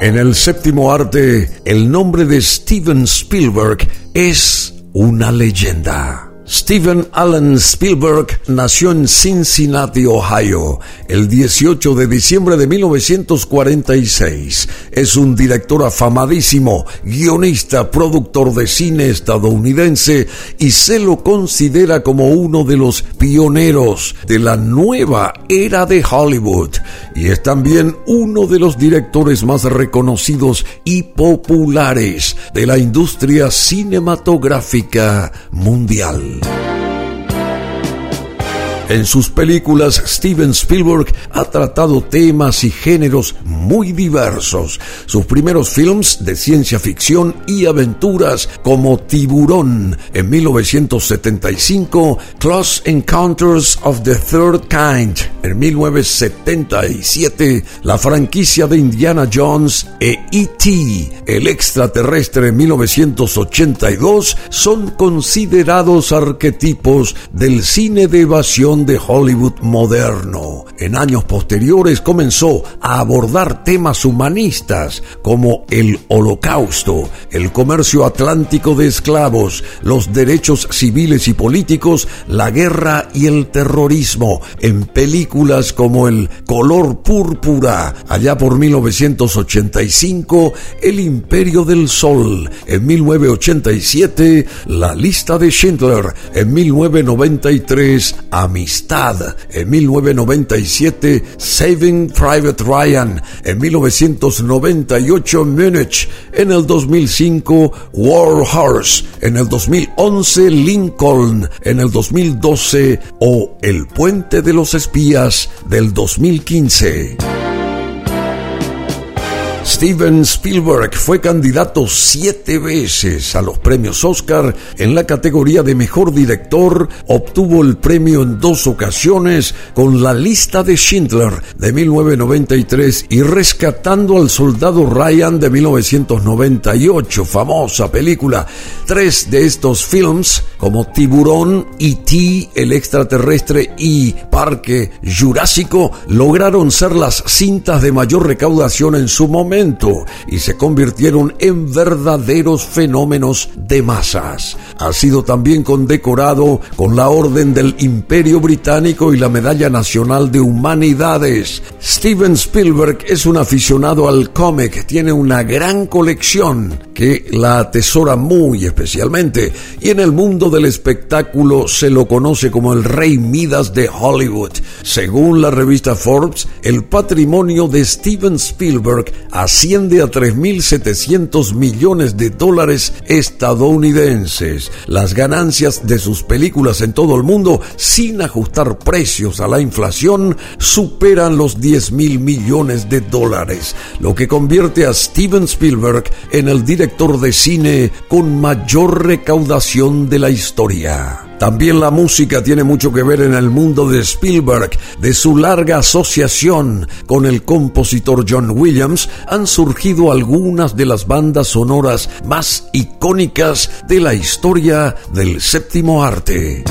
En el séptimo arte, el nombre de Steven Spielberg es una leyenda. Steven Allen Spielberg nació en Cincinnati, Ohio, el 18 de diciembre de 1946. Es un director afamadísimo, guionista, productor de cine estadounidense y se lo considera como uno de los pioneros de la nueva era de Hollywood y es también uno de los directores más reconocidos y populares de la industria cinematográfica mundial. City. En sus películas, Steven Spielberg ha tratado temas y géneros muy diversos. Sus primeros films de ciencia ficción y aventuras como Tiburón en 1975, Close Encounters of the Third Kind en 1977, la franquicia de Indiana Jones e E.T., el extraterrestre en 1982, son considerados arquetipos del cine de evasión de Hollywood moderno. En años posteriores comenzó a abordar temas humanistas como el holocausto, el comercio atlántico de esclavos, los derechos civiles y políticos, la guerra y el terrorismo, en películas como El color púrpura, allá por 1985, El imperio del sol, en 1987, La lista de Schindler, en 1993, Amistad en 1997, Saving Private Ryan. En 1998, Munich. En el 2005, War Horse. En el 2011, Lincoln. En el 2012 o El Puente de los Espías del 2015. Steven Spielberg fue candidato siete veces a los premios Oscar en la categoría de mejor director, obtuvo el premio en dos ocasiones con la lista de Schindler de 1993 y Rescatando al Soldado Ryan de 1998, famosa película. Tres de estos films, como Tiburón, E.T., El extraterrestre y Parque Jurásico, lograron ser las cintas de mayor recaudación en su momento y se convirtieron en verdaderos fenómenos de masas. Ha sido también condecorado con la Orden del Imperio Británico y la Medalla Nacional de Humanidades. Steven Spielberg es un aficionado al cómic, tiene una gran colección que la atesora muy especialmente y en el mundo del espectáculo se lo conoce como el Rey Midas de Hollywood. Según la revista Forbes, el patrimonio de Steven Spielberg asciende a 3.700 millones de dólares estadounidenses. Las ganancias de sus películas en todo el mundo, sin ajustar precios a la inflación, superan los 10 mil millones de dólares, lo que convierte a Steven Spielberg en el director de cine con mayor recaudación de la historia. También la música tiene mucho que ver en el mundo de Spielberg. De su larga asociación con el compositor John Williams han surgido algunas de las bandas sonoras más icónicas de la historia del séptimo arte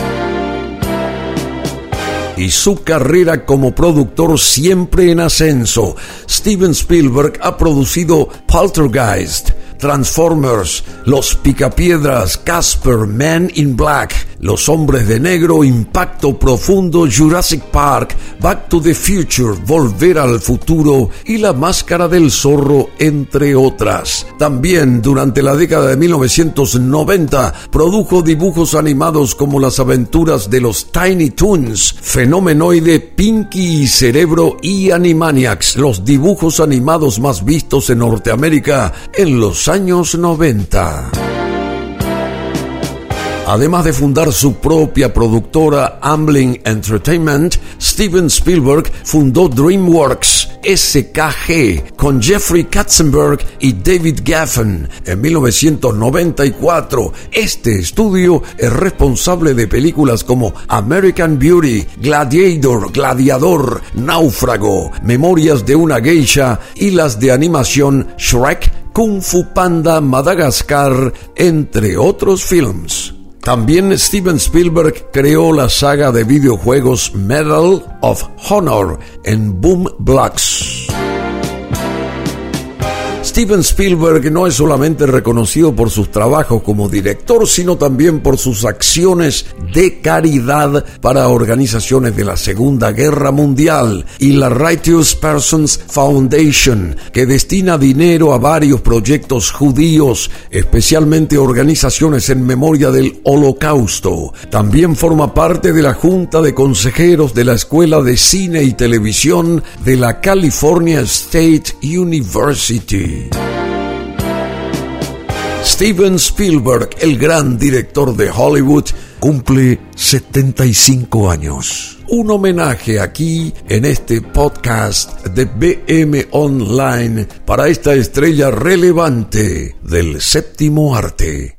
y su carrera como productor siempre en ascenso. Steven Spielberg ha producido Poltergeist, Transformers, Los Picapiedras, Casper, Man in Black, Los Hombres de Negro, Impacto Profundo, Jurassic Park, Back to the Future, Volver al Futuro y La Máscara del Zorro, entre otras. También durante la década de 1990 produjo dibujos animados como Las aventuras de los Tiny Toons, Fenomenoide, Pinky y Cerebro y Animaniacs, los dibujos animados más vistos en Norteamérica en los años 90. Además de fundar su propia productora Amblin Entertainment, Steven Spielberg fundó DreamWorks SKG con Jeffrey Katzenberg y David Gaffen en 1994. Este estudio es responsable de películas como American Beauty, Gladiator, Gladiador, Náufrago, Memorias de una geisha y las de animación Shrek, Kung Fu Panda, Madagascar, entre otros films. También Steven Spielberg creó la saga de videojuegos Medal of Honor en Boom Blocks. Steven Spielberg no es solamente reconocido por sus trabajos como director, sino también por sus acciones de caridad para organizaciones de la Segunda Guerra Mundial y la Righteous Persons Foundation, que destina dinero a varios proyectos judíos, especialmente organizaciones en memoria del Holocausto. También forma parte de la Junta de Consejeros de la Escuela de Cine y Televisión de la California State University. Steven Spielberg, el gran director de Hollywood, cumple 75 años. Un homenaje aquí en este podcast de BM Online para esta estrella relevante del séptimo arte.